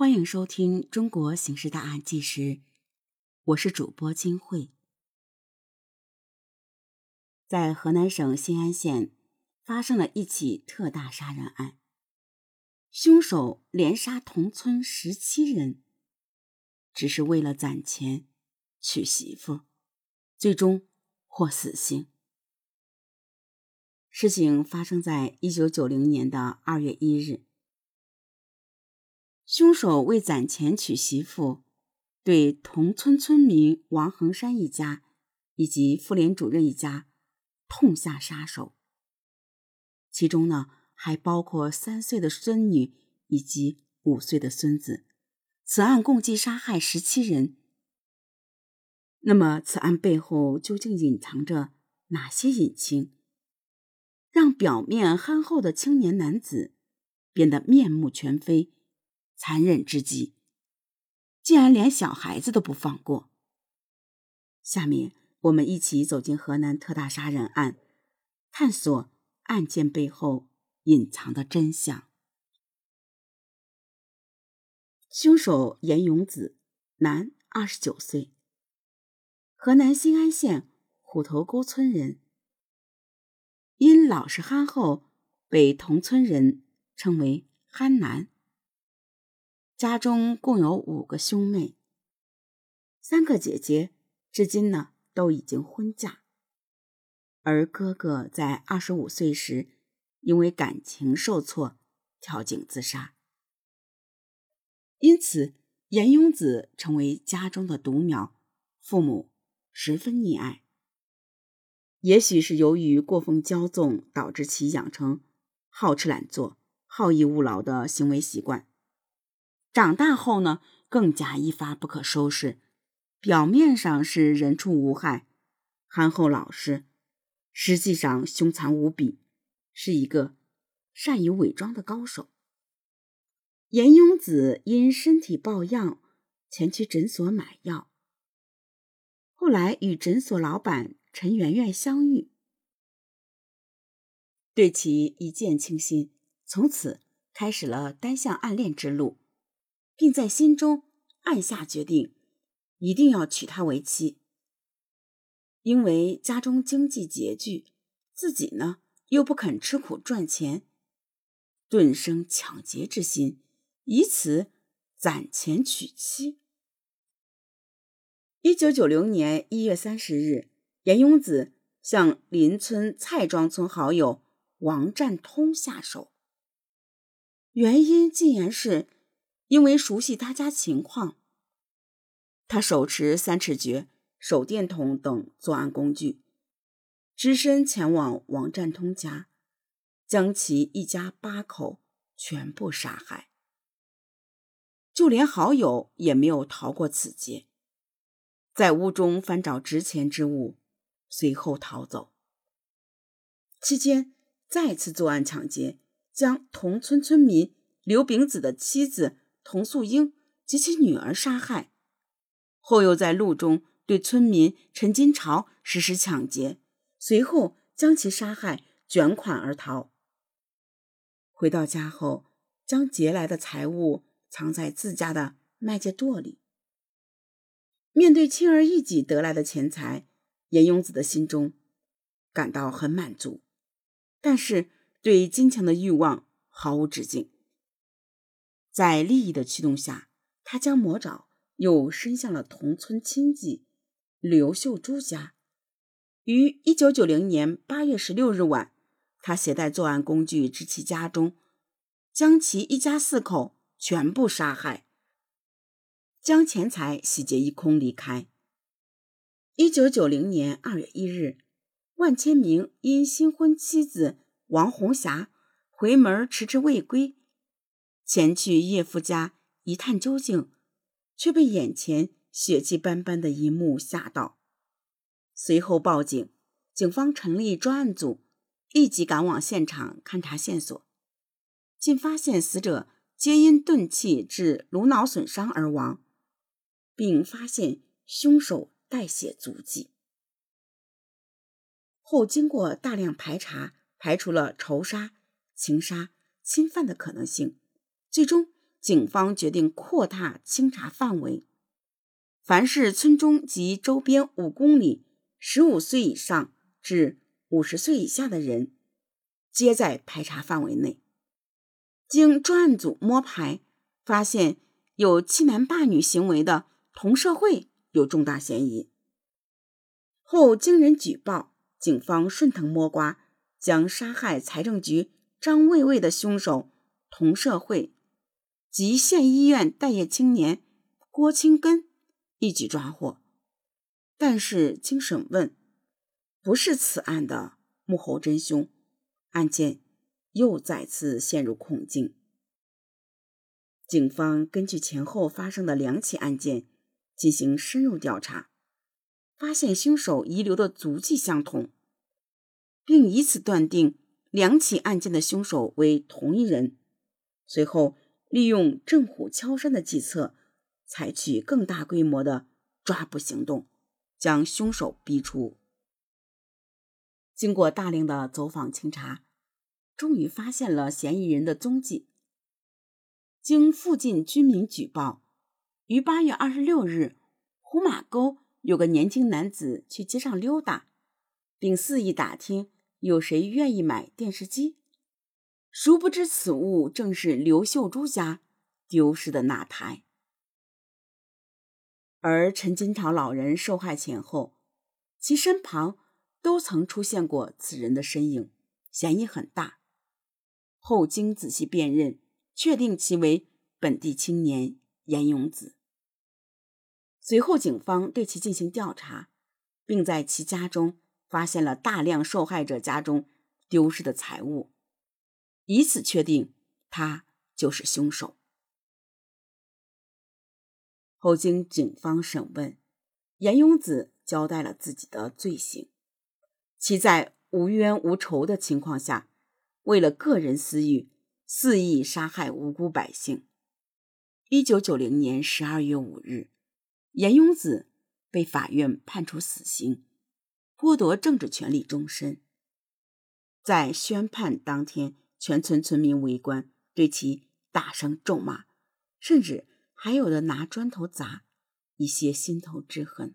欢迎收听《中国刑事大案纪实》，我是主播金慧。在河南省新安县发生了一起特大杀人案，凶手连杀同村十七人，只是为了攒钱娶媳妇，最终获死刑。事情发生在一九九零年的二月一日。凶手为攒钱娶媳妇，对同村村民王恒山一家以及妇联主任一家痛下杀手。其中呢，还包括三岁的孙女以及五岁的孙子。此案共计杀害十七人。那么，此案背后究竟隐藏着哪些隐情，让表面憨厚的青年男子变得面目全非？残忍至极，竟然连小孩子都不放过。下面我们一起走进河南特大杀人案，探索案件背后隐藏的真相。凶手严永子，男，二十九岁，河南新安县虎头沟村人。因老实憨厚，被同村人称为“憨男”。家中共有五个兄妹，三个姐姐至今呢都已经婚嫁，而哥哥在二十五岁时因为感情受挫跳井自杀，因此严雍子成为家中的独苗，父母十分溺爱。也许是由于过分骄纵，导致其养成好吃懒做、好逸恶劳的行为习惯。长大后呢，更加一发不可收拾。表面上是人畜无害、憨厚老实，实际上凶残无比，是一个善于伪装的高手。严庸子因身体抱恙，前去诊所买药，后来与诊所老板陈圆圆相遇，对其一见倾心，从此开始了单向暗恋之路。并在心中暗下决定，一定要娶她为妻。因为家中经济拮据，自己呢又不肯吃苦赚钱，顿生抢劫之心，以此攒钱娶妻。一九九零年一月三十日，严永子向邻村蔡庄村好友王占通下手，原因竟然是。因为熟悉他家情况，他手持三尺诀、手电筒等作案工具，只身前往王占通家，将其一家八口全部杀害。就连好友也没有逃过此劫，在屋中翻找值钱之物，随后逃走。期间再次作案抢劫，将同村村民刘炳子的妻子。童素英及其女儿杀害，后又在路中对村民陈金朝实施抢劫，随后将其杀害，卷款而逃。回到家后，将劫来的财物藏在自家的麦秸垛里。面对轻而易举得来的钱财，严永子的心中感到很满足，但是对金钱的欲望毫无止境。在利益的驱动下，他将魔爪又伸向了同村亲戚刘秀珠家。于一九九零年八月十六日晚，他携带作案工具至其家中，将其一家四口全部杀害，将钱财洗劫一空离开。一九九零年二月一日，万千明因新婚妻子王红霞回门迟迟未归。前去叶夫家一探究竟，却被眼前血迹斑斑的一幕吓到。随后报警，警方成立专案组，立即赶往现场勘查线索，竟发现死者皆因钝器致颅脑损伤而亡，并发现凶手带血足迹。后经过大量排查，排除了仇杀、情杀、侵犯的可能性。最终警方决定扩大清查范围，凡是村中及周边五公里十五岁以上至五十岁以下的人，皆在排查范围内。经专案组摸排，发现有欺男霸女行为的同社会有重大嫌疑。后经人举报，警方顺藤摸瓜，将杀害财政局张卫卫的凶手同社会。及县医院待业青年郭清根一举抓获，但是经审问，不是此案的幕后真凶，案件又再次陷入困境。警方根据前后发生的两起案件进行深入调查，发现凶手遗留的足迹相同，并以此断定两起案件的凶手为同一人。随后。利用震虎敲山的计策，采取更大规模的抓捕行动，将凶手逼出。经过大量的走访清查，终于发现了嫌疑人的踪迹。经附近居民举报，于八月二十六日，胡马沟有个年轻男子去街上溜达，并肆意打听有谁愿意买电视机。殊不知，此物正是刘秀珠家丢失的那台。而陈金朝老人受害前后，其身旁都曾出现过此人的身影，嫌疑很大。后经仔细辨认，确定其为本地青年严永子。随后，警方对其进行调查，并在其家中发现了大量受害者家中丢失的财物。以此确定他就是凶手。后经警方审问，严永子交代了自己的罪行：其在无冤无仇的情况下，为了个人私欲，肆意杀害无辜百姓。一九九零年十二月五日，严永子被法院判处死刑，剥夺政治权利终身。在宣判当天。全村村民围观，对其大声咒骂，甚至还有的拿砖头砸，一些心头之恨。